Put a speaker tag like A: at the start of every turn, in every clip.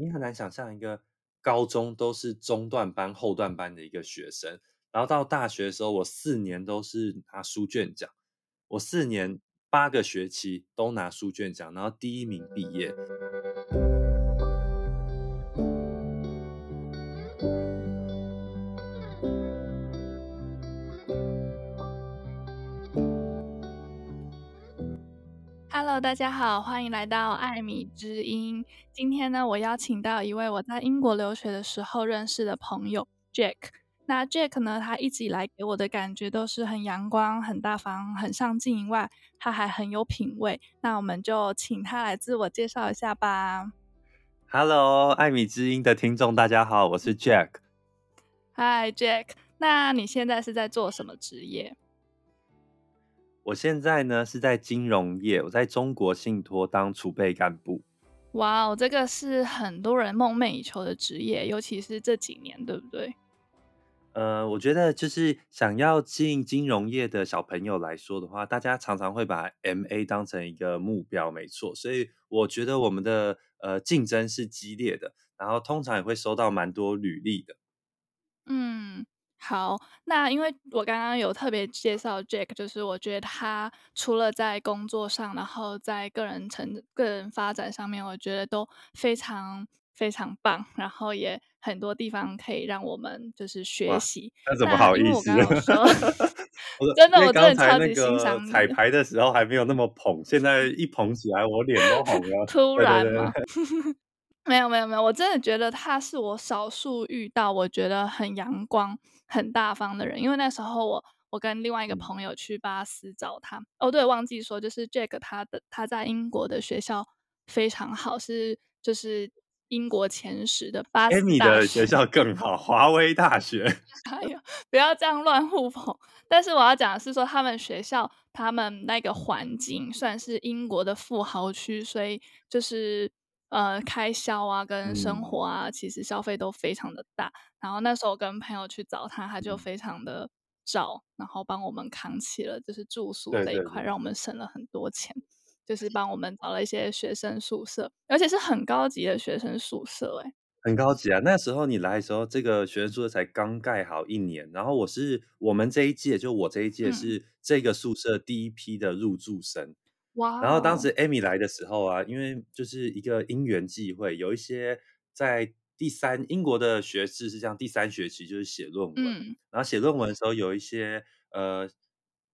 A: 你很难想象一个高中都是中段班、后段班的一个学生，然后到大学的时候，我四年都是拿书卷奖，我四年八个学期都拿书卷奖，然后第一名毕业。
B: Hello，大家好，欢迎来到艾米之音。今天呢，我邀请到一位我在英国留学的时候认识的朋友 Jack。那 Jack 呢，他一直以来给我的感觉都是很阳光、很大方、很上进以外，他还很有品味。那我们就请他来自我介绍一下吧。
A: Hello，艾米之音的听众，大家好，我是 Jack。
B: Hi Jack，那你现在是在做什么职业？
A: 我现在呢是在金融业，我在中国信托当储备干部。
B: 哇哦，这个是很多人梦寐以求的职业，尤其是这几年，对不对？
A: 呃，我觉得就是想要进金融业的小朋友来说的话，大家常常会把 MA 当成一个目标，没错。所以我觉得我们的呃竞争是激烈的，然后通常也会收到蛮多履历的。
B: 嗯。好，那因为我刚刚有特别介绍 Jack，就是我觉得他除了在工作上，然后在个人成个人发展上面，我觉得都非常非常棒，然后也很多地方可以让我们就是学习。
A: 那怎么好意思？
B: 我说真的，我真的超级欣赏你。
A: 彩排的时候还没有那么捧，现在一捧起来，我脸都红了。
B: 突然 吗？没有没有没有，我真的觉得他是我少数遇到我觉得很阳光、很大方的人。因为那时候我我跟另外一个朋友去巴斯找他，嗯、哦对，忘记说，就是 Jack 他的他在英国的学校非常好，是就是英国前十的巴斯大学。
A: 你的学校更好，华威大学。
B: 哎呦，不要这样乱互捧。但是我要讲的是说，他们学校他们那个环境算是英国的富豪区，所以就是。呃，开销啊，跟生活啊，嗯、其实消费都非常的大。然后那时候跟朋友去找他，他就非常的照，然后帮我们扛起了就是住宿这一块，对对对，让我们省了很多钱。就是帮我们找了一些学生宿舍，而且是很高级的学生宿舍，哎，
A: 很高级啊。那时候你来的时候，这个学生宿舍才刚盖好一年。然后我是我们这一届，就我这一届是这个宿舍第一批的入住生。嗯
B: 哇！
A: 然后当时 Amy 来的时候啊，因为就是一个因缘际会，有一些在第三英国的学制是这样，第三学期就是写论文。嗯，然后写论文的时候，有一些呃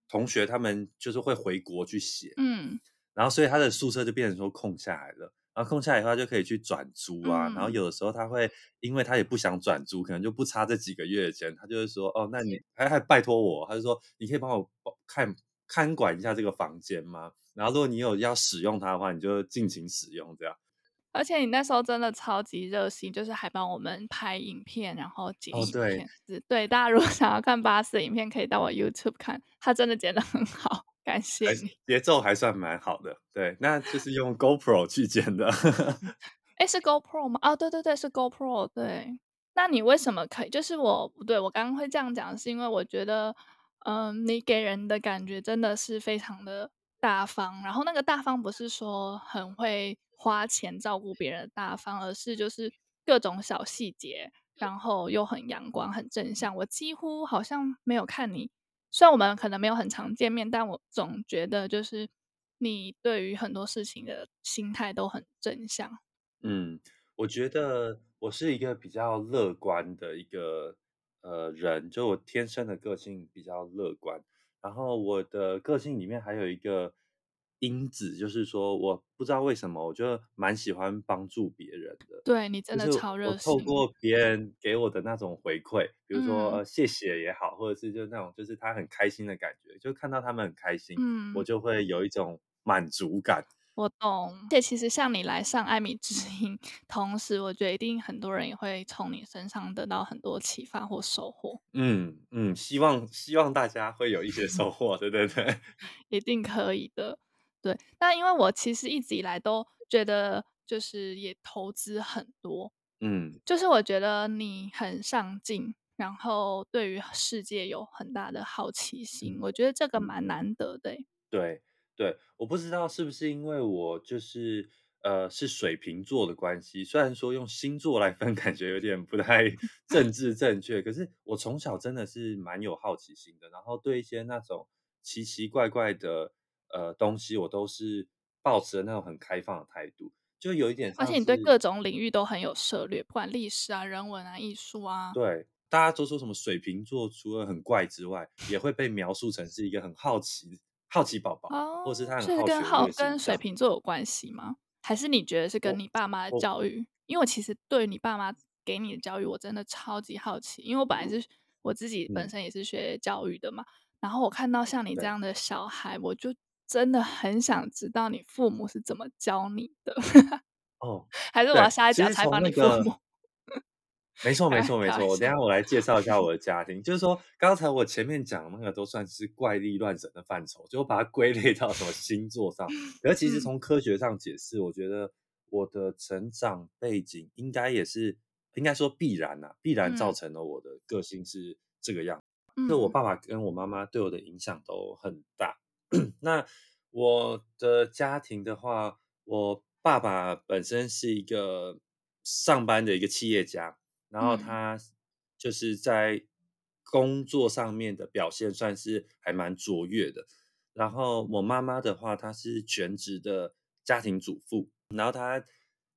A: 同学他们就是会回国去写。嗯，然后所以他的宿舍就变成说空下来了。然后空下来以后，他就可以去转租啊。嗯，然后有的时候他会，因为他也不想转租，可能就不差这几个月的钱，他就会说：“哦，那你还还拜托我。”他就说：“你可以帮我看看管一下这个房间吗？”然后，如果你有要使用它的话，你就尽情使用这样。
B: 而且你那时候真的超级热心，就是还帮我们拍影片，然后剪影片。哦、对，对，大家如果想要看巴斯的影片，可以到我 YouTube 看，他真的剪得很好，感谢你。
A: 节奏还算蛮好的，对，那就是用 GoPro 去剪的。
B: 哎，是 GoPro 吗？哦，对对对，是 GoPro。对，那你为什么可以？就是我不对，我刚刚会这样讲，是因为我觉得，嗯、呃，你给人的感觉真的是非常的。大方，然后那个大方不是说很会花钱照顾别人的大方，而是就是各种小细节，然后又很阳光、很正向。我几乎好像没有看你，虽然我们可能没有很常见面，但我总觉得就是你对于很多事情的心态都很正向。
A: 嗯，我觉得我是一个比较乐观的一个呃人，就我天生的个性比较乐观。然后我的个性里面还有一个因子，就是说我不知道为什么，我就蛮喜欢帮助别人的。
B: 对，你真的超热心。
A: 透过别人给我的那种回馈，比如说、嗯、谢谢也好，或者是就那种就是他很开心的感觉，就看到他们很开心，嗯，我就会有一种满足感。
B: 我懂，而且其实像你来上艾米之音，同时我觉得一定很多人也会从你身上得到很多启发或收获。
A: 嗯嗯，希望希望大家会有一些收获，对对对，
B: 一定可以的。对，那因为我其实一直以来都觉得，就是也投资很多，嗯，就是我觉得你很上进，然后对于世界有很大的好奇心，嗯、我觉得这个蛮难得的。
A: 对。对，我不知道是不是因为我就是呃是水瓶座的关系。虽然说用星座来分，感觉有点不太 政治正确，可是我从小真的是蛮有好奇心的，然后对一些那种奇奇怪怪的呃东西，我都是抱持的那种很开放的态度，就有一点。而
B: 且你对各种领域都很有涉猎，不管历史啊、人文啊、艺术啊。
A: 对。大家都说什么水瓶座除了很怪之外，也会被描述成是一个很好奇、好奇宝宝，哦、或是他很好奇。是跟好
B: 跟水瓶座有关系吗？还是你觉得是跟你爸妈的教育？因为我其实对你爸妈给你的教育，我真的超级好奇。因为我本来是我自己本身也是学教育的嘛，嗯、然后我看到像你这样的小孩，我就真的很想知道你父母是怎么教你的。
A: 哦，
B: 还是我要下一集采访你父母？
A: 没错，没错，没错。我等一下我来介绍一下我的家庭，就是说刚才我前面讲的那个都算是怪力乱神的范畴，就我把它归类到什么星座上。可是其实从科学上解释，我觉得我的成长背景应该也是应该说必然呐、啊，必然造成了我的个性是这个样。那、嗯、我爸爸跟我妈妈对我的影响都很大。那我的家庭的话，我爸爸本身是一个上班的一个企业家。然后他就是在工作上面的表现算是还蛮卓越的。然后我妈妈的话，她是全职的家庭主妇，然后她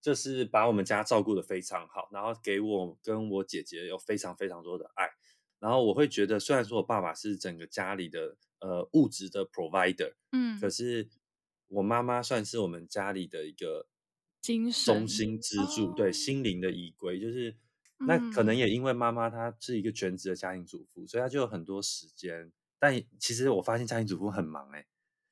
A: 就是把我们家照顾的非常好，然后给我跟我姐姐有非常非常多的爱。然后我会觉得，虽然说我爸爸是整个家里的呃物质的 provider，嗯，可是我妈妈算是我们家里的一个精神中心支柱，对，心灵的依归，就是。那可能也因为妈妈她是一个全职的家庭主妇，所以她就有很多时间。但其实我发现家庭主妇很忙哎、欸，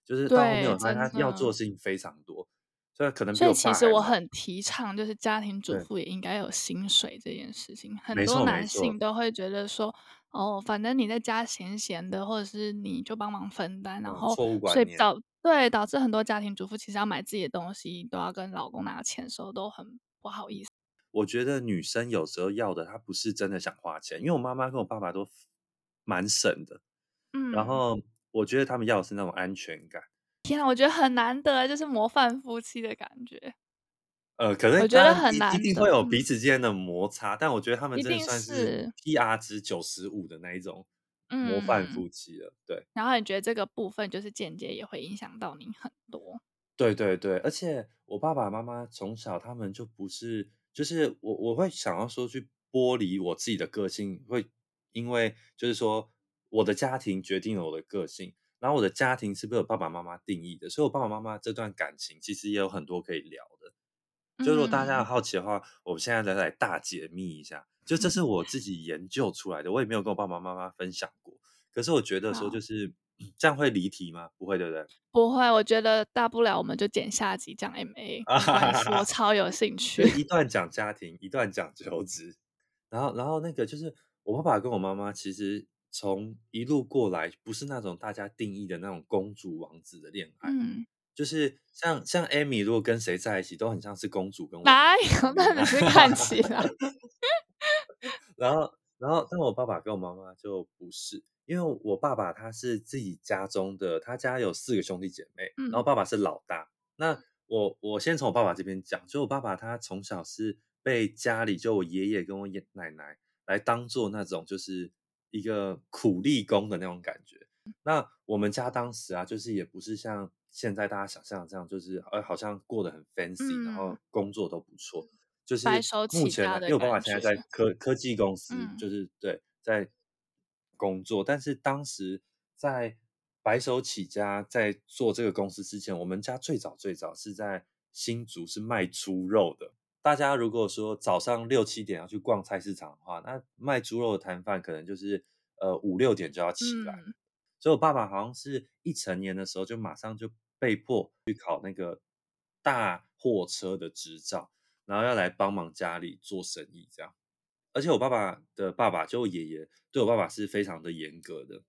A: 就是到后面我发现她要做的事情非常多，所以可能。
B: 所以其实我很提倡，就是家庭主妇也应该有薪水这件事情。很多男性都会觉得说，哦，反正你在家闲闲的，或者是你就帮忙分担，然后所以导对导致很多家庭主妇其实要买自己的东西都要跟老公拿钱的时候都很不好意思。
A: 我觉得女生有时候要的，她不是真的想花钱，因为我妈妈跟我爸爸都蛮省的，嗯，然后我觉得他们要的是那种安全感。
B: 天啊，我觉得很难得，就是模范夫妻的感觉。
A: 呃，可能
B: 我觉得很难，
A: 一定会有彼此之间的摩擦，嗯，但我觉得他们真的算是 PR 值九十五的那一种模范夫妻了，嗯。对，
B: 然后你觉得这个部分就是间接也会影响到你很多。
A: 对对对，而且我爸爸妈妈从小他们就不是。就是我我会想要说去剥离我自己的个性，会因为就是说我的家庭决定了我的个性，然后我的家庭是被我爸爸妈妈定义的，所以我爸爸妈妈这段感情其实也有很多可以聊的。就如果大家有好奇的话，我们现在来来大解密一下，就这是我自己研究出来的，我也没有跟我爸爸妈妈分享过。可是我觉得说就是。这样会离题吗？不会，对不对？
B: 不会，我觉得大不了我们就剪下集讲 MA，我 超有兴趣。
A: 一段讲家庭，一段讲求职，然后，然后那个就是我爸爸跟我妈妈，其实从一路过来，不是那种大家定义的那种公主王子的恋爱，嗯，就是像像 Amy 如果跟谁在一起，都很像是公主跟我
B: 哪有？那你是看起来，
A: 然后，然后，但我爸爸跟我妈妈就不是。因为我爸爸他是自己家中的，他家有四个兄弟姐妹，然后爸爸是老大。那我我先从我爸爸这边讲，就我爸爸他从小是被家里就我爷爷跟我爷奶奶来当做那种就是一个苦力工的那种感觉。那我们家当时啊，就是也不是像现在大家想象的这样，就是呃好像过得很 fancy，然后工作都不错，就是目前因为我爸爸现在在科科技公司，就是对在。工作，但是当时在白手起家，在做这个公司之前，我们家最早最早是在新竹是卖猪肉的。大家如果说早上六七点要去逛菜市场的话，那卖猪肉的摊贩可能就是呃五六点就要起来。嗯。所以我爸爸好像是一成年的时候就马上就被迫去考那个大货车的执照，然后要来帮忙家里做生意这样。而且我爸爸的爸爸，就我爷爷，对我爸爸是非常的严格的，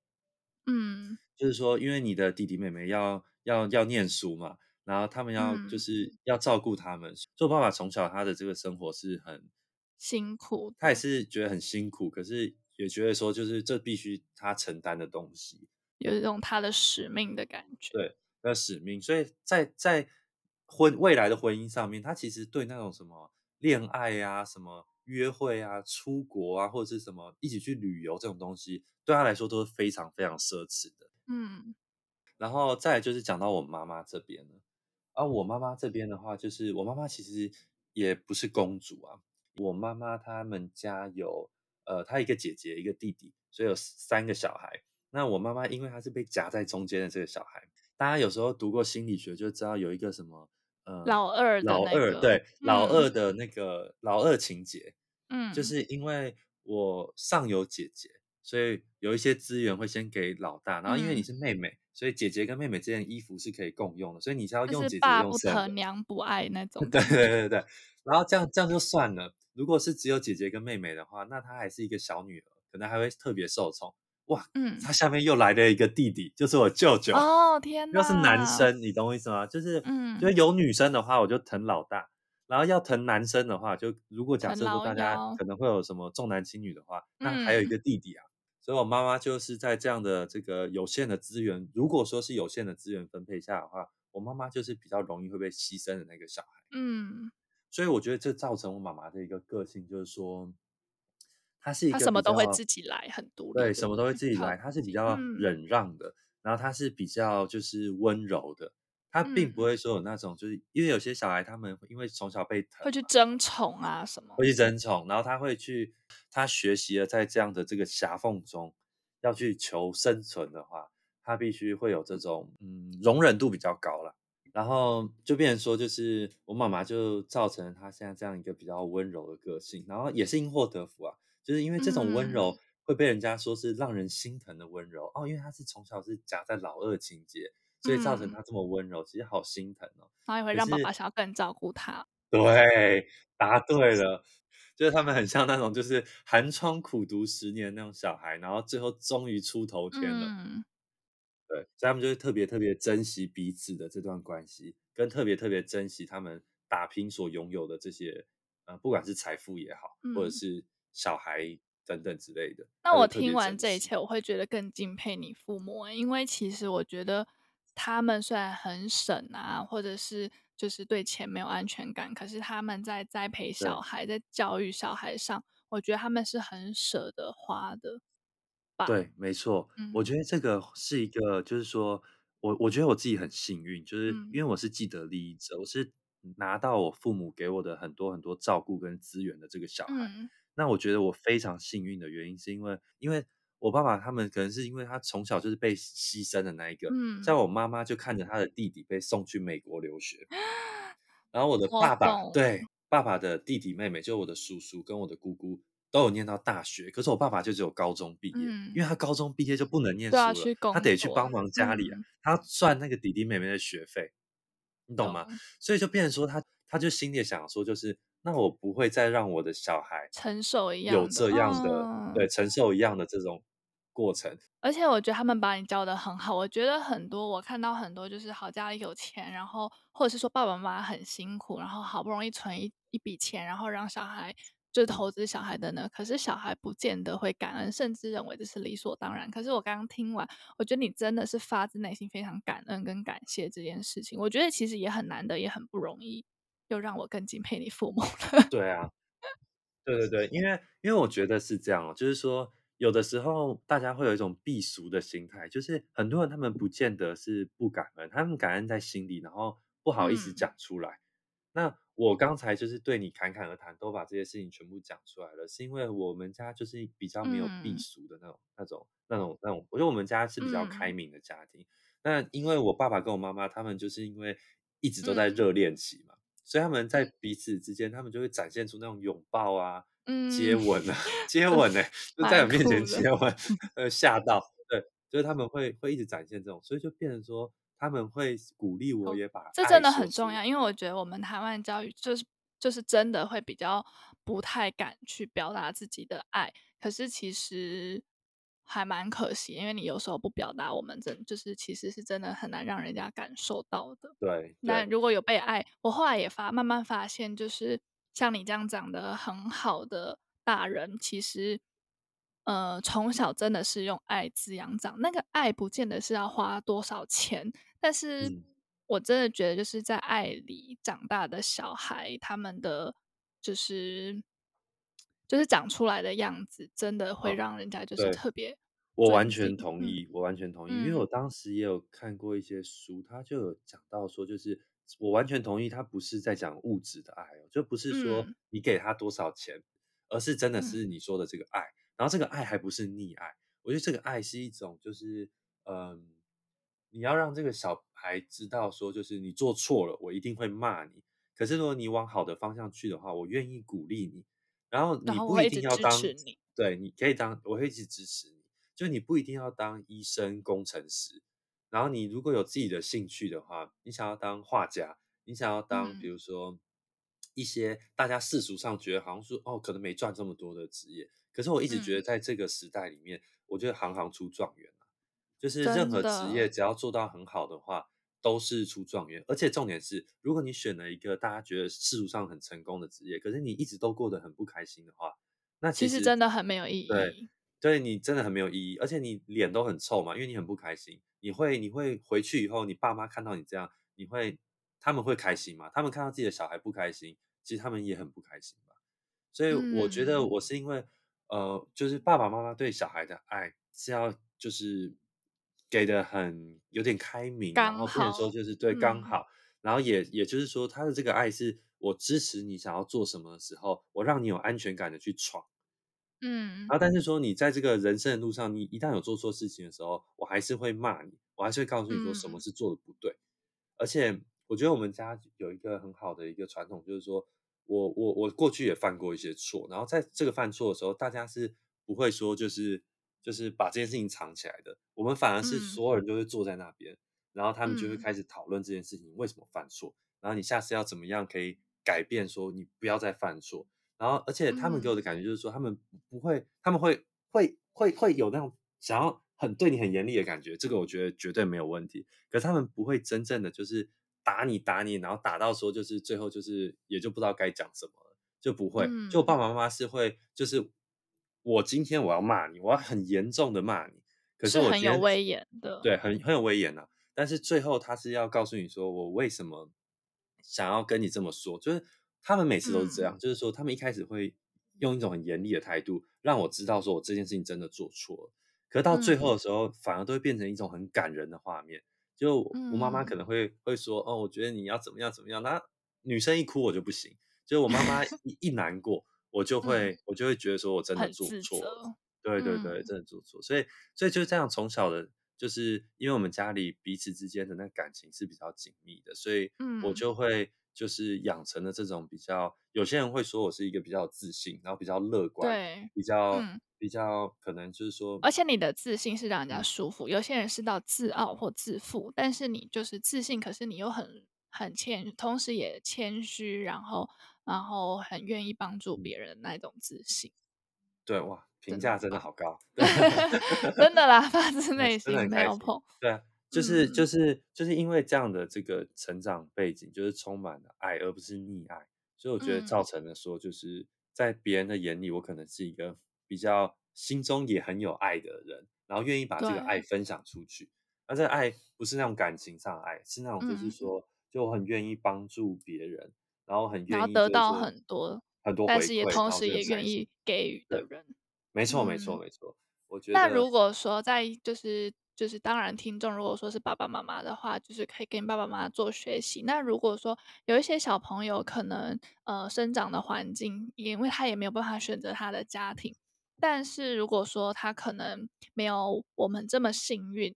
A: 嗯，就是说，因为你的弟弟妹妹要要要念书嘛，然后他们要就是要照顾他们，嗯，所以我爸爸从小他的这个生活是很
B: 辛苦，
A: 他也是觉得很辛苦，可是也觉得说，就是这必须他承担的东西，
B: 有一种他的使命的感觉，
A: 对，那使命，所以在在婚未来的婚姻上面，他其实对那种什么恋爱啊、什么约会啊、出国啊，或者是什么一起去旅游这种东西，对他来说都是非常非常奢侈的。
B: 嗯，
A: 然后再来就是讲到我妈妈这边了。啊，我妈妈这边的话，就是我妈妈其实也不是公主啊。我妈妈他们家有呃，她一个姐姐，一个弟弟，所以有三个小孩。那我妈妈因为她是被夹在中间的这个小孩，大家有时候读过心理学就知道有一个什么呃，
B: 老二、那个，老二
A: 对、嗯、老二的那个老二情节，
B: 嗯，
A: 就是因为我上有姐姐，所以有一些资源会先给老大，然后因为你是妹妹。嗯所以姐姐跟妹妹这件衣服是可以共用的，所以你是要用姐姐用。
B: 爸不疼娘不爱那 种。
A: 对对对对，然后这样这样就算了。如果是只有姐姐跟妹妹的话，那她还是一个小女儿，可能还会特别受宠。哇，嗯，他下面又来了一个弟弟，就是我舅舅。
B: 哦天哪！
A: 要是男生，你懂我意思吗？就是，嗯，就是有女生的话，我就疼老大；然后要疼男生的话，就如果假设说大家可能会有什么重男轻女的话，那还有一个弟弟啊。所以，我妈妈就是在这样的这个有限的资源，如果说是有限的资源分配下的话，我妈妈就是比较容易会被牺牲的那个小孩。
B: 嗯，
A: 所以我觉得这造成我妈妈的一个个性，就是说，她是一个
B: 她什么都会自己来，很独立。
A: 对，什么都会自己来，他是比较忍让的，嗯、然后他是比较就是温柔的。他并不会说有那种，就是因为有些小孩，他们因为从小被疼，
B: 会去争宠啊什么，
A: 会去争宠，然后他会去，他学习了在这样的这个狭缝中要去求生存的话，他必须会有这种嗯容忍度比较高了，然后就变成说，就是我妈妈就造成他现在这样一个比较温柔的个性，然后也是因祸得福啊，就是因为这种温柔会被人家说是让人心疼的温柔哦，因为他是从小是夹在老二情节。所以造成他这么温柔，嗯，其实好心疼哦。
B: 然后也会让爸爸想要更照顾他。
A: 对，答对了，就是他们很像那种就是寒窗苦读十年那种小孩，然后最后终于出头天了。
B: 嗯，
A: 对，所以他们就会特别特别珍惜彼此的这段关系，跟特别特别珍惜他们打拼所拥有的这些，呃，不管是财富也好，嗯，或者是小孩。等等之类的。
B: 那我听完这一切，我会觉得更敬佩你父母，因为其实我觉得。他们虽然很省啊，或者是就是对钱没有安全感，可是他们在栽培小孩、在教育小孩上，我觉得他们是很舍得花的。
A: 对，没错、嗯。我觉得这个是一个，就是说我我觉得我自己很幸运，就是因为我是既得利益者，嗯、我是拿到我父母给我的很多很多照顾跟资源的这个小孩。嗯、那我觉得我非常幸运的原因，是因为因为。我爸爸他们可能是因为他从小就是被牺牲的那一个，嗯，像我妈妈就看着他的弟弟被送去美国留学，然后我的爸爸对爸爸的弟弟妹妹，就我的叔叔跟我的姑姑都有念到大学，可是我爸爸就只有高中毕业，嗯，因为他高中毕业就不能念书了，他得去帮忙家里啊，嗯，他赚那个弟弟妹妹的学费，你懂吗？嗯，所以就变成说他他就心里想说就是。那我不会再让我的小孩
B: 承受一样
A: 有这样的对承受一样的这种过程，
B: 而且我觉得他们把你教的很好。我觉得很多我看到很多就是好家里有钱，然后或者是说爸爸妈妈很辛苦，然后好不容易存一一笔钱，然后让小孩就投资小孩的呢。可是小孩不见得会感恩，甚至认为这是理所当然。可是我刚刚听完，我觉得你真的是发自内心非常感恩跟感谢这件事情。我觉得其实也很难得，也很不容易。又让我更敬佩你父母了。
A: 对啊，对对对，因为因为我觉得是这样哦，就是说有的时候大家会有一种避俗的心态，就是很多人他们不见得是不感恩，他们感恩在心里，然后不好意思讲出来。嗯、那我刚才就是对你侃侃而谈，都把这些事情全部讲出来了，是因为我们家就是比较没有避俗的那种、嗯、那种、那种、那种。我觉得我们家是比较开明的家庭。那、嗯、因为我爸爸跟我妈妈他们就是因为一直都在热恋期嘛。嗯所以他们在彼此之间，他们就会展现出那种拥抱啊、嗯、接吻啊、接吻呢、欸，就 在我面前接吻，呃，吓到，对，就是他们会会一直展现这种，所以就变成说他们会鼓励我，也把、哦、
B: 这真的很重要，因为我觉得我们台湾教育就是就是真的会比较不太敢去表达自己的爱，可是其实。还蛮可惜，因为你有时候不表达，我们真就是其实是真的很难让人家感受到的。
A: 对，
B: 那如果有被爱，我后来也发慢慢发现，就是像你这样长得很好的大人，其实呃从小真的是用爱滋养长。那个爱不见得是要花多少钱，但是我真的觉得就是在爱里长大的小孩，他们的就是就是长出来的样子，真的会让人家就是特别。
A: 我完全同意，
B: 嗯、
A: 我完全同意，
B: 嗯，
A: 因为我当时也有看过一些书，他就有讲到说，就是我完全同意，他不是在讲物质的爱哦，就不是说你给他多少钱，嗯，而是真的是你说的这个爱，然后这个爱还不是溺爱，我觉得这个爱是一种就是嗯。你要让这个小孩知道，说就是你做错了，我一定会骂你。可是如果你往好的方向去的话，我愿意鼓励你。然后你不一定要当，对，你可以当，我会一直支持你。就你不一定要当医生、工程师。然后你如果有自己的兴趣的话，你想要当画家，你想要当，比如说一些大家世俗上觉得好像说哦，可能没赚这么多的职业。可是我一直觉得，在这个时代里面，我觉得行行出状元啊。就是任何职业，只要做到很好的话，都是出状元。而且重点是，如果你选了一个大家觉得世俗上很成功的职业，可是你一直都过得很不开心的话，那其
B: 实，真的很没有意义。
A: 对，对你真的很没有意义，而且你脸都很臭嘛，因为你很不开心。你会，你会回去以后，你爸妈看到你这样，你会，他们会开心吗？他们看到自己的小孩不开心，其实他们也很不开心吧。所以我觉得我是因为，嗯、呃，就是爸爸妈妈对小孩的爱是要就是。给的很有点开明，然后不能说就是对刚好，嗯、然后也也就是说他的这个爱是我支持你想要做什么的时候，我让你有安全感的去闯，嗯，然后但是说你在这个人生的路上，你一旦有做错事情的时候，我还是会骂你，我还是会告诉你说什么是做的不对，嗯、而且我觉得我们家有一个很好的一个传统，就是说我我我过去也犯过一些错，然后在这个犯错的时候，大家是不会说就是。就是把这件事情藏起来的，我们反而是所有人都会坐在那边，嗯，然后他们就会开始讨论这件事情为什么犯错，然后你下次要怎么样可以改变，说你不要再犯错。然后而且他们给我的感觉就是说，他们不会，他们会会会会有那种想要很对你很严厉的感觉，这个我觉得绝对没有问题。可是他们不会真正的就是打你打你，然后打到说就是最后就是也就不知道该讲什么了，就不会。就我爸爸妈妈是会就是。我今天我要骂你，我要很严重的骂你，可是我是
B: 很有威严的，
A: 对，很很有威严啊。但是最后他是要告诉你说，我为什么想要跟你这么说，就是他们每次都是这样，嗯、就是说他们一开始会用一种很严厉的态度，让我知道说我这件事情真的做错了。可是到最后的时候，嗯、反而都会变成一种很感人的画面。就我妈妈可能会会说，哦，我觉得你要怎么样怎么样。那女生一哭我就不行，就是我妈妈一一难过。我就会、嗯，我就会觉得说，我真的做错了，对对对，真的做错，所以，所以就这样，从小的，就是因为我们家里彼此之间的那感情是比较紧密的，所以，我就会就是养成了这种比较，有些人会说我是一个比较自信，然后比较乐观，对，比较、嗯、比较可能就是说，
B: 而且你的自信是让人家舒服，有些人是到自傲或自负，但是你就是自信，可是你又很很谦，同时也谦虚，然后。然后很愿意帮助别人的那种自信，
A: 对哇，评价真的好高，
B: 真的啦，发自 内心没有碰，
A: 对啊，就是、嗯、就。是就是因为这样的这个成长背景，就是充满了爱，而不是溺爱，所以我觉得造成了说，就是在别人的眼里，我可能是一个比较心中也很有爱的人，然后愿意把这个爱分享出去，那这个爱不是那种感情上的爱，是那种就是说，嗯、就我很愿意帮助别人。然后很愿意，然后
B: 得到很多
A: 很多，
B: 但是也同时也愿意给予的人，
A: 没错没错没错。我觉得
B: 那如果说在就是就是当然听众如果说是爸爸妈妈的话，就是可以跟爸爸妈妈做学习。那如果说有一些小朋友可能呃生长的环境，因为他也没有办法选择他的家庭，但是如果说他可能没有我们这么幸运，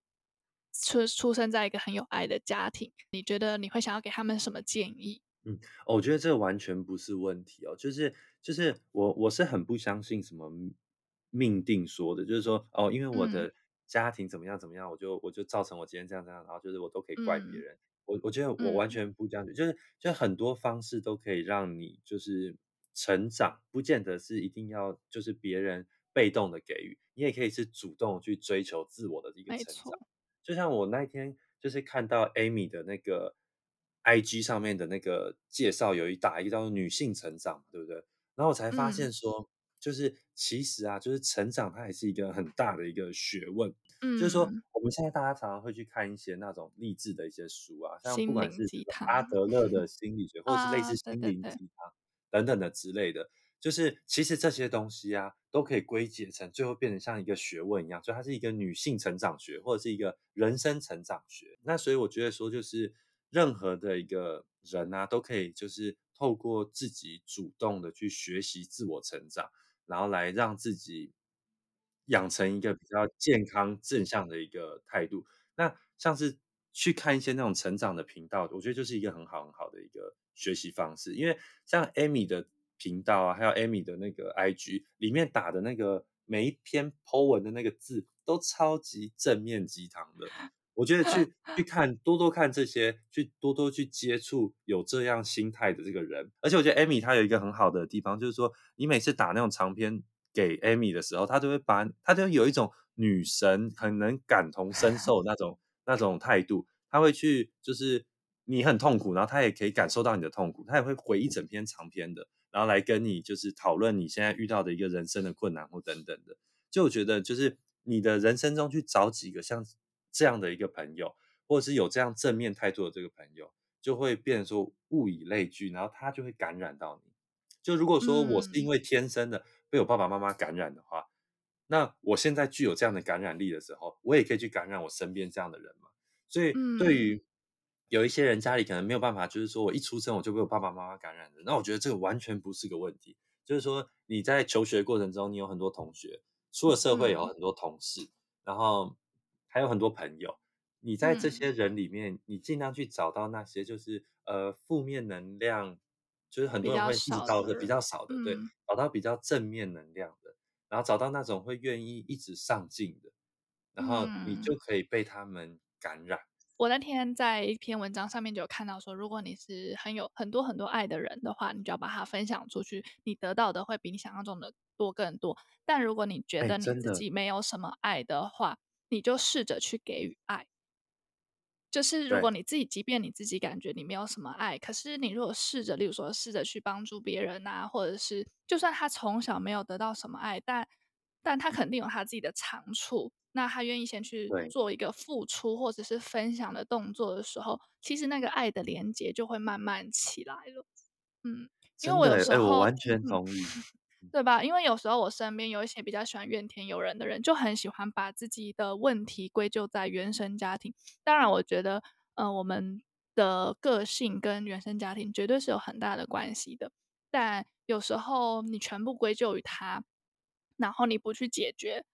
B: 出出生在一个很有爱的家庭，你觉得你会想要给他们什么建议？
A: 嗯，我觉得这完全不是问题哦，就是就是我我是很不相信什么命定说的，就是说哦，因为我的家庭怎么样怎么样，我就我就造成我今天这样这样，然后就是我都可以怪别人。我我觉得我完全不这样子，就是就很多方式都可以让你就是成长，不见得是一定要就是别人被动的给予，你也可以是主动去追求自我的一个成长。就像我那天就是看到 Amy 的那个。IG 上面的那个介绍有一大一个叫做女性成长，对不对？然后我才发现说，嗯、就是其实啊，就是成长它也是一个很大的一个学问。
B: 嗯，
A: 就是说我们现在大家常常会去看一些那种励志的一些书啊，像不管是阿德勒的心理学，或者是类似心灵鸡汤等等的之类的。就是其实这些东西啊，都可以归结成最后变成像一个学问一样，就它是一个女性成长学，或者是一个人生成长学。那所以我觉得说，就是任何的一个人啊，都可以就是透过自己主动的去学习自我成长，然后来让自己养成一个比较健康正向的一个态度。那像是去看一些那种成长的频道，我觉得就是一个很好很好的一个学习方式，因为像 Amy 的。频道啊，还有 Amy 的那个 IG 里面打的那个每一篇 po 文的那个字都超级正面鸡汤的。我觉得 去去看多多看这些，去多多去接触有这样心态的这个人。而且我觉得 Amy 她有一个很好的地方，就是说你每次打那种长篇给 Amy 的时候，她都会把她就有一种女神很能感同身受那种那种态度，她会去就是你很痛苦，然后她也可以感受到你的痛苦，她也会回一整篇长篇的。然后来跟你就是讨论你现在遇到的一个人生的困难或等等的，就我觉得就是你的人生中去找几个像这样的一个朋友，或者是有这样正面态度的这个朋友，就会变成说物以类聚，然后他就会感染到你。就如果说我是因为天生的被我爸爸妈妈感染的话，嗯、那我现在具有这样的感染力的时候，我也可以去感染我身边这样的人嘛。所以对于、嗯有一些人家里可能没有办法，就是说我一出生我就被我爸爸妈妈感染的，那我觉得这个完全不是个问题。就是说你在求学过程中，你有很多同学，出了社会有很多同事，嗯、然后还有很多朋友。你在这些人里面，嗯、你尽量去找到那些就是呃负面能量，就是很多人会遇到的比较少的，对，找到比较正面能量的，然后找到那种会愿意一直上进的，然后你就可以被他们感染。
B: 我那天在一篇文章上面就有看到说，如果你是很有很多很多爱的人的话，你就要把它分享出去，你得到的会比你想象中的多更多。但如果你觉得你自己没有什么爱的话，欸、你就试着去给予爱。就是如果你自己，即便你自己感觉你没有什么爱，可是你如果试着，例如说试着去帮助别人啊，或者是就算他从小没有得到什么爱，但但他肯定有他自己的长处。那他愿意先去做一个付出或者是分享的动作的时候，其实那个爱的连接就会慢慢起来了。嗯，因为我有时候，
A: 欸、我完全同意，
B: 嗯，对吧？因为有时候我身边有一些比较喜欢怨天尤人的人，就很喜欢把自己的问题归咎在原生家庭。当然，我觉得，嗯、呃，我们的个性跟原生家庭绝对是有很大的关系的。但有时候你全部归咎于他，然后你不去解决。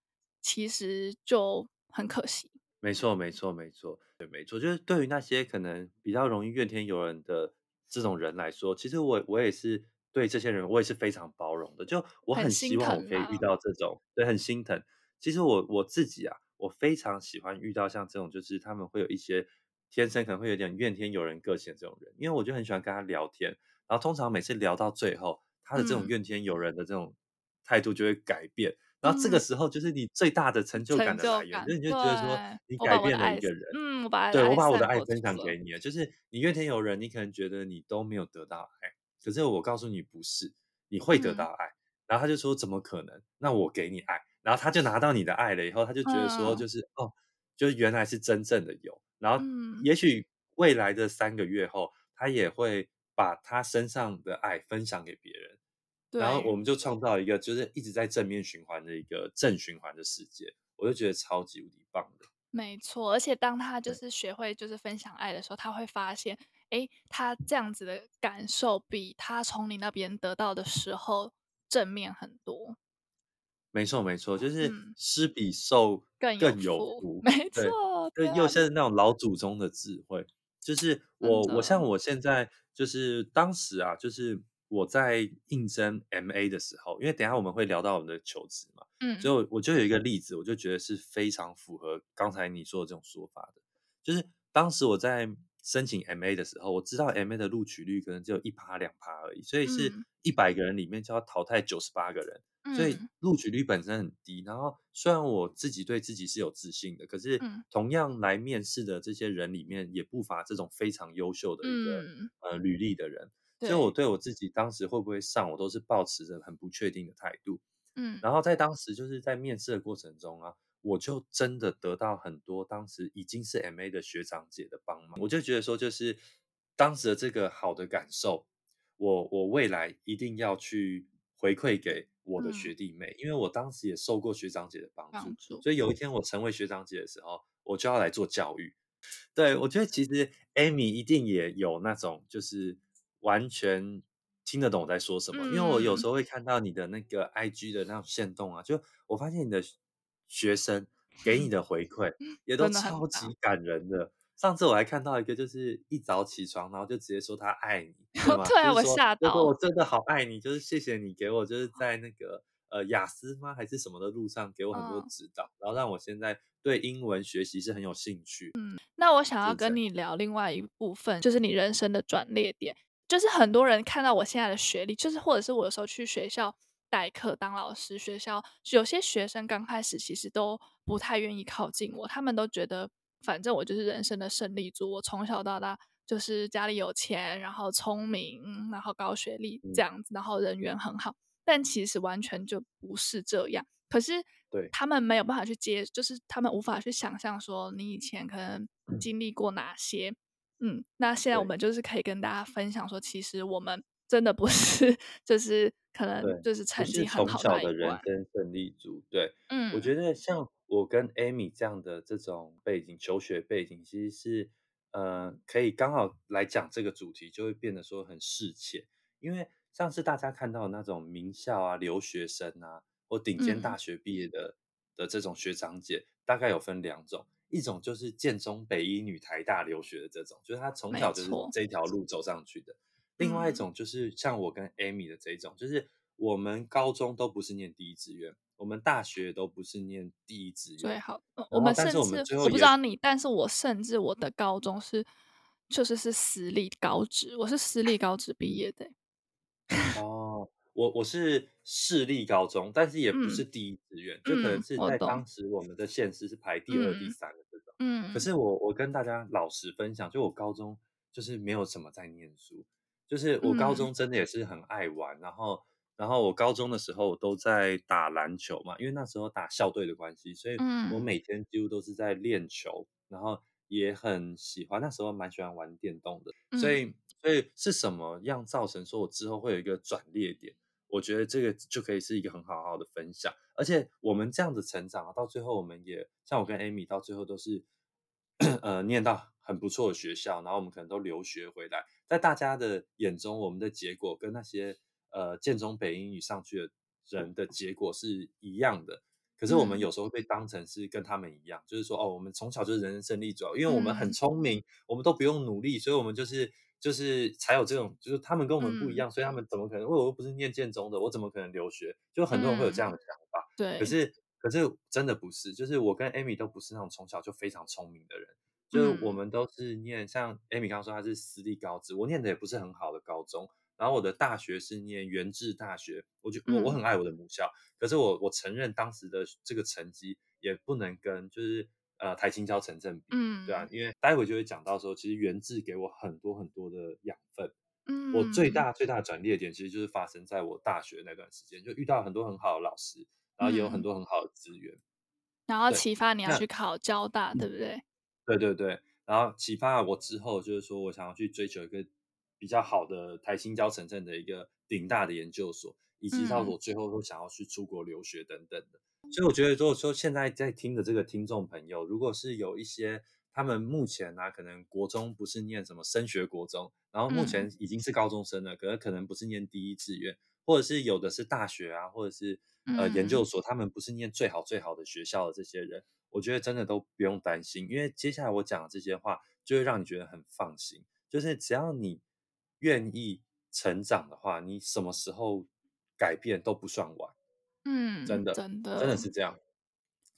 B: 其实就很可惜。
A: 没错，没错，没错，对，没错。就是对于那些可能比较容易怨天尤人的这种人来说，其实我我也是对这些人，我也是非常包容的。就我很希望我可以遇到这种，对，很心疼。其实我我自己啊，我非常喜欢遇到像这种，就是他们会有一些天生可能会有点怨天尤人个性的这种人，因为我就很喜欢跟他聊天。然后通常每次聊到最后，他的这种怨天尤人的这种态度就会改变。嗯然后这个时候就是你最大的成就感的来源，就是你就觉得说你改变了一个人，
B: 嗯，我把
A: 对我把我的爱分享给你了，就是你怨天尤人，你可能觉得你都没有得到爱，可是我告诉你不是，你会得到爱。嗯、然后他就说怎么可能？那我给你爱，然后他就拿到你的爱了以后，他就觉得说就是、嗯、哦，就是原来是真正的有。然后也许未来的三个月后，他也会把他身上的爱分享给别人。然后我们就创造一个就是一直在正面循环的一个正循环的世界，我就觉得超级无敌棒的。
B: 没错，而且当他就是学会就是分享爱的时候，他会发现，哎，他这样子的感受比他从你那边得到的时候正面很多。
A: 没错，没错，就是施比受更有福。
B: 没错，
A: 对，又像是那种老祖宗的智慧，就是我我像我现在就是当时啊，就是。我在应征 MA 的时候，因为等一下我们会聊到我们的求职嘛，嗯，所以我就有一个例子，我就觉得是非常符合刚才你说的这种说法的，就是当时我在申请 MA 的时候，我知道 MA 的录取率可能只有一趴两趴而已，所以是一百个人里面就要淘汰九十八个人，所以录取率本身很低。然后虽然我自己对自己是有自信的，可是同样来面试的这些人里面也不乏这种非常优秀的一个呃履历的人。所以我对我自己当时会不会上，我都是抱持着很不确定的态度。
B: 嗯，
A: 然后在当时就是在面试的过程中啊，我就真的得到很多当时已经是 MA 的学长姐的帮忙，我就觉得说，就是当时的这个好的感受，我我未来一定要去回馈给我的学弟妹，嗯、因为我当时也受过学长姐的帮助，所以有一天我成为学长姐的时候，我就要来做教育。对，我觉得其实 Amy 一定也有那种就是完全听得懂我在说什么，嗯、因为我有时候会看到你的那个 IG 的那种线动啊，就我发现你的学生给你的回馈 也都超级感人的。上次我还看到一个，就是一早起床，然后就直接说他爱你，
B: 对我吓到，
A: 我。真的好爱你，就是谢谢你给我，就是在那个呃雅思吗？还是什么的路上给我很多指导，然后让我现在对英文学习是很有兴趣。
B: 嗯，那我想要跟你聊另外一部分，就是你人生的转捩点，就是很多人看到我现在的学历，就是或者是我有时候去学校代课当老师，学校有些学生刚开始其实都不太愿意靠近我，他们都觉得。反正我就是人生的胜利组，我从小到大就是家里有钱，然后聪明，然后高学历这样子，然后人缘很好。但其实完全就不是这样。可是，对他们没有办法去接，就是他们无法去想象说你以前可能经历过哪些。嗯，那现在我们就是可以跟大家分享说，其实我们真的不是，就是可能就是成绩很好的，
A: 的人生胜利组。对，嗯，我觉得像。我跟 Amy 这样的这种背景，求学背景，其实是呃，可以刚好来讲这个主题，就会变得说很适切。因为上次大家看到的那种名校啊、留学生啊，或顶尖大学毕业的、嗯、的这种学长姐，大概有分两种，一种就是建中、北医女、台大留学的这种，就是他从小就是这条路走上去的；另外一种就是像我跟 Amy 的这种，就是我们高中都不是念第一志愿。我们大学都不是念第一志愿，
B: 最好。我们甚至我，不知道你，但是我甚至我的高中是，就是是私立高职，我是私立高职毕业的。
A: 哦，我我是市立高中，但是也不是第一志愿，嗯、就可能是在当时我们的县市是排第二、嗯、第三的这种。嗯。可是我我跟大家老实分享，就我高中就是没有什么在念书，就是我高中真的也是很爱玩，嗯、然后。然后我高中的时候都在打篮球嘛，因为那时候打校队的关系，所以我每天几乎都是在练球，然后也很喜欢，那时候蛮喜欢玩电动的，所以所以是什么样造成说我之后会有一个转捩点？我觉得这个就可以是一个很好好的分享，而且我们这样子成长到最后，我们也像我跟 Amy 到最后都是呃念到很不错的学校，然后我们可能都留学回来，在大家的眼中，我们的结果跟那些。呃，建中北英语上去的人的结果是一样的，可是我们有时候会被当成是跟他们一样，嗯、就是说，哦，我们从小就是人生胜利者，因为我们很聪明，嗯、我们都不用努力，所以我们就是就是才有这种，就是他们跟我们不一样，嗯、所以他们怎么可能？因为我又不是念建中的，我怎么可能留学？就很多人会有这样的想法。
B: 对、嗯，
A: 可是可是真的不是，就是我跟 Amy 都不是那种从小就非常聪明的人，就是我们都是念像 Amy 刚刚说她是私立高职，我念的也不是很好的高中。然后我的大学是念元智大学，我就我我很爱我的母校，嗯、可是我我承认当时的这个成绩也不能跟就是呃台青交成正比，嗯，对啊，因为待会就会讲到说，其实元智给我很多很多的养分，嗯，我最大最大的转捩点其实就是发生在我大学那段时间，就遇到很多很好的老师，然后也有很多很好的资源，嗯、
B: 然后启发你要去考交大，对不对？
A: 对对对，然后启发了我之后就是说我想要去追求一个。比较好的台新交城镇的一个顶大的研究所，以及到我最后都想要去出国留学等等的，嗯、所以我觉得，如果说现在在听的这个听众朋友，如果是有一些他们目前呢、啊，可能国中不是念什么升学国中，然后目前已经是高中生了，嗯、可是可能不是念第一志愿，或者是有的是大学啊，或者是呃研究所，他们不是念最好最好的学校的这些人，我觉得真的都不用担心，因为接下来我讲的这些话，就会让你觉得很放心，就是只要你。愿意成长的话，你什么时候改变都不算晚。嗯，真的，真的，真的是这样。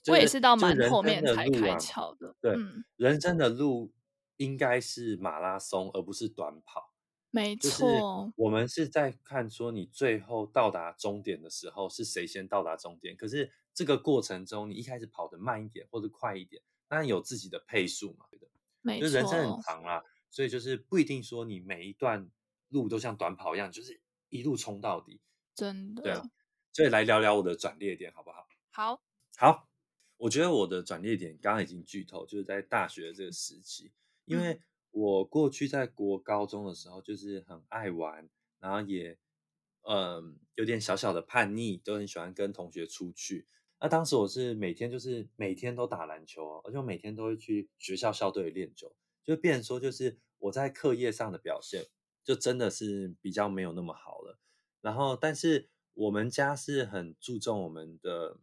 B: 我也是到蛮后面才开窍的。
A: 对，嗯、人生的路应该是马拉松，而不是短跑。
B: 没错。就是
A: 我们是在看说，你最后到达终点的时候，是谁先到达终点？可是这个过程中，你一开始跑得慢一点或者快一点，那有自己的配速嘛？对的。没错。就人生很长啦。所以就是不一定说你每一段路都像短跑一样，就是一路冲到底。
B: 真的。
A: 对啊。所以来聊聊我的转捩点好不好？
B: 好，
A: 好，我觉得我的转捩点刚刚已经剧透，就是在大学的这个时期，因为我过去在国高中的时候就是很爱玩，然后也嗯有点小小的叛逆，都很喜欢跟同学出去。那当时我是每天就是每天都打篮球，而且我每天都会去学校校队练球，就变成说就是我在课业上的表现就真的是比较没有那么好了。然后，但是我们家是很注重我们的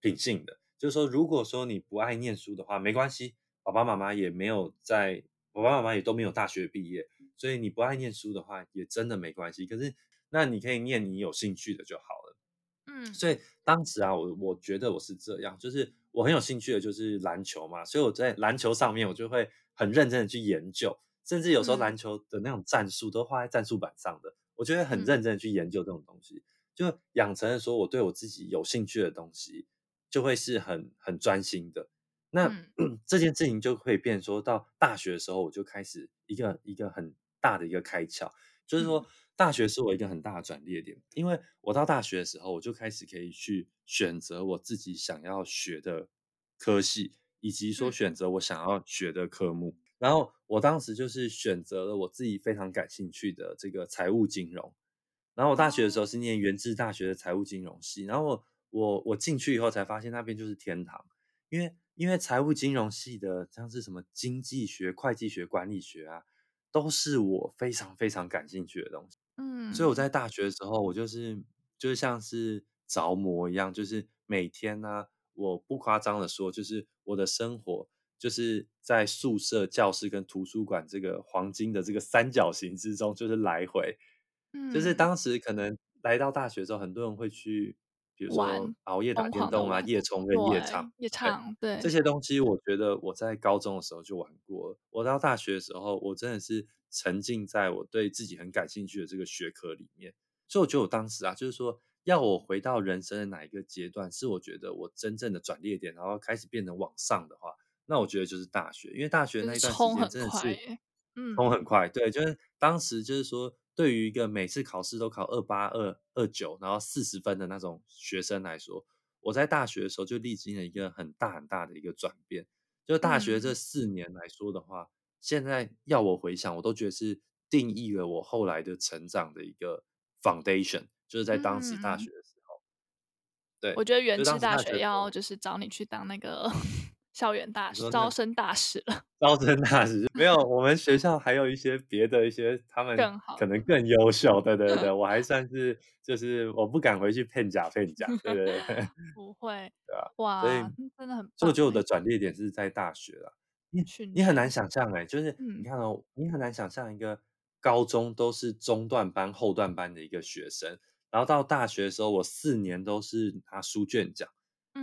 A: 品性的，就是说，如果说你不爱念书的话，没关系，爸爸妈妈也没有在，爸爸妈妈也都没有大学毕业，所以你不爱念书的话，也真的没关系。可是，那你可以念你有兴趣的就好了。
B: 嗯，
A: 所以当时啊，我我觉得我是这样，就是我很有兴趣的就是篮球嘛，所以我在篮球上面我就会很认真的去研究，甚至有时候篮球的那种战术都画在战术板上的，我就会很认真的去研究这种东西，就养成了说我对我自己有兴趣的东西就会是很很专心的。那、嗯、这件事情就会变成说到大学的时候，我就开始一个一个很大的一个开窍，就是说。大学是我一个很大的转捩点，因为我到大学的时候，我就开始可以去选择我自己想要学的科系，以及说选择我想要学的科目。然后我当时就是选择了我自己非常感兴趣的这个财务金融。然后我大学的时候是念元治大学的财务金融系，然后我我我进去以后才发现那边就是天堂，因为因为财务金融系的像是什么经济学、会计学、管理学啊，都是我非常非常感兴趣的东西。
B: 嗯，
A: 所以我在大学的时候，我就是就是像是着魔一样，就是每天呢、啊，我不夸张的说，就是我的生活就是在宿舍、教室跟图书馆这个黄金的这个三角形之中，就是来回。嗯，就是当时可能来到大学之后，很多人会去，比如说熬夜打电动啊、夜冲跟夜唱、
B: 夜唱，对，
A: 对这些东西，我觉得我在高中的时候就玩过。我到大学的时候，我真的是。沉浸在我对自己很感兴趣的这个学科里面，所以我觉得我当时啊，就是说要我回到人生的哪一个阶段，是我觉得我真正的转捩点，然后开始变成往上的话，那我觉得就是大学，因为大学那一段时间真的是，嗯，冲很快，对，就是当时就是说，对于一个每次考试都考二八二二九，然后四十分的那种学生来说，我在大学的时候就历经了一个很大很大的一个转变，就大学这四年来说的话。嗯现在要我回想，我都觉得是定义了我后来的成长的一个 foundation，就是在当时大学的时候。嗯、对，
B: 我觉得元智大学要就是找你去当那个校园大使、招生大使了。
A: 招生大使没有，我们学校还有一些别的一些他们更好可能更优秀。对对对，我还算是就是我不敢回去骗假骗假。对对对，
B: 不会。
A: 对啊，
B: 哇，所以真的很。
A: 所以我觉得我的转捩点是在大学了。你你很难想象哎，就是你看哦，你很难想象一个高中都是中段班、后段班的一个学生，然后到大学的时候，我四年都是拿书卷奖，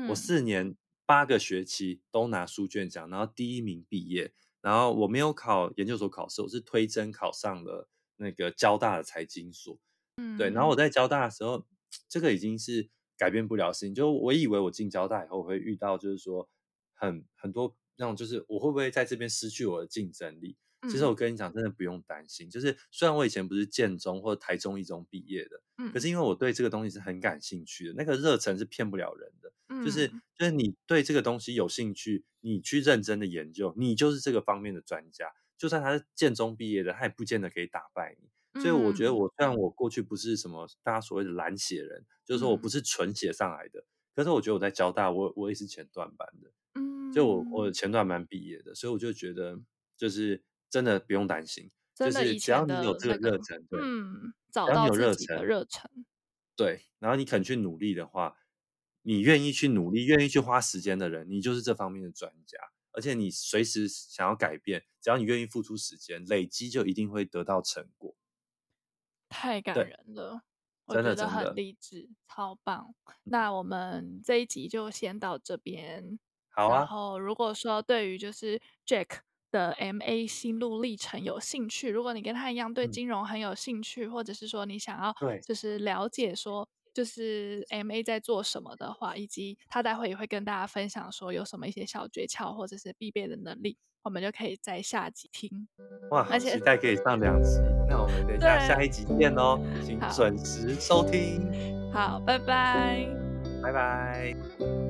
A: 我四年八个学期都拿书卷奖，然后第一名毕业，然后我没有考研究所考试，我是推甄考上了那个交大的财经所，嗯对，然后我在交大的时候，这个已经是改变不了事情，就我以为我进交大以后我会遇到就是说很很多。那种就是我会不会在这边失去我的竞争力？其实我跟你讲，真的不用担心。就是虽然我以前不是建中或者台中一中毕业的，可是因为我对这个东西是很感兴趣的，那个热忱是骗不了人的。就是就是你对这个东西有兴趣，你去认真的研究，你就是这个方面的专家。就算他是建中毕业的，他也不见得可以打败你。所以我觉得我虽然我过去不是什么大家所谓的蓝血人，就是说我不是纯血上来的，可是我觉得我在交大，我我也是前段班的。嗯就我我前段班毕业的，所以我就觉得就是真的不用担心，就是只要你有这个热忱，对，
B: 嗯，找到自己的热忱，
A: 对，然后你肯去努力的话，你愿意去努力，愿意去花时间的人，你就是这方面的专家。而且你随时想要改变，只要你愿意付出时间，累积就一定会得到成果。
B: 太感人了，我觉得很励志，超棒。那我们这一集就先到这边。
A: 好啊，
B: 然后，如果说对于就是 Jack 的 MA 心路历程有兴趣，如果你跟他一样对金融很有兴趣，嗯、或者是说你想要就是了解说就是 MA 在做什么的话，以及他待会也会跟大家分享说有什么一些小诀窍或者是必备的能力，我们就可以在下集听。
A: 哇，而且期待可以上两集，那我们等一下下一集见哦，请准时收听。
B: 好，拜拜，
A: 拜拜。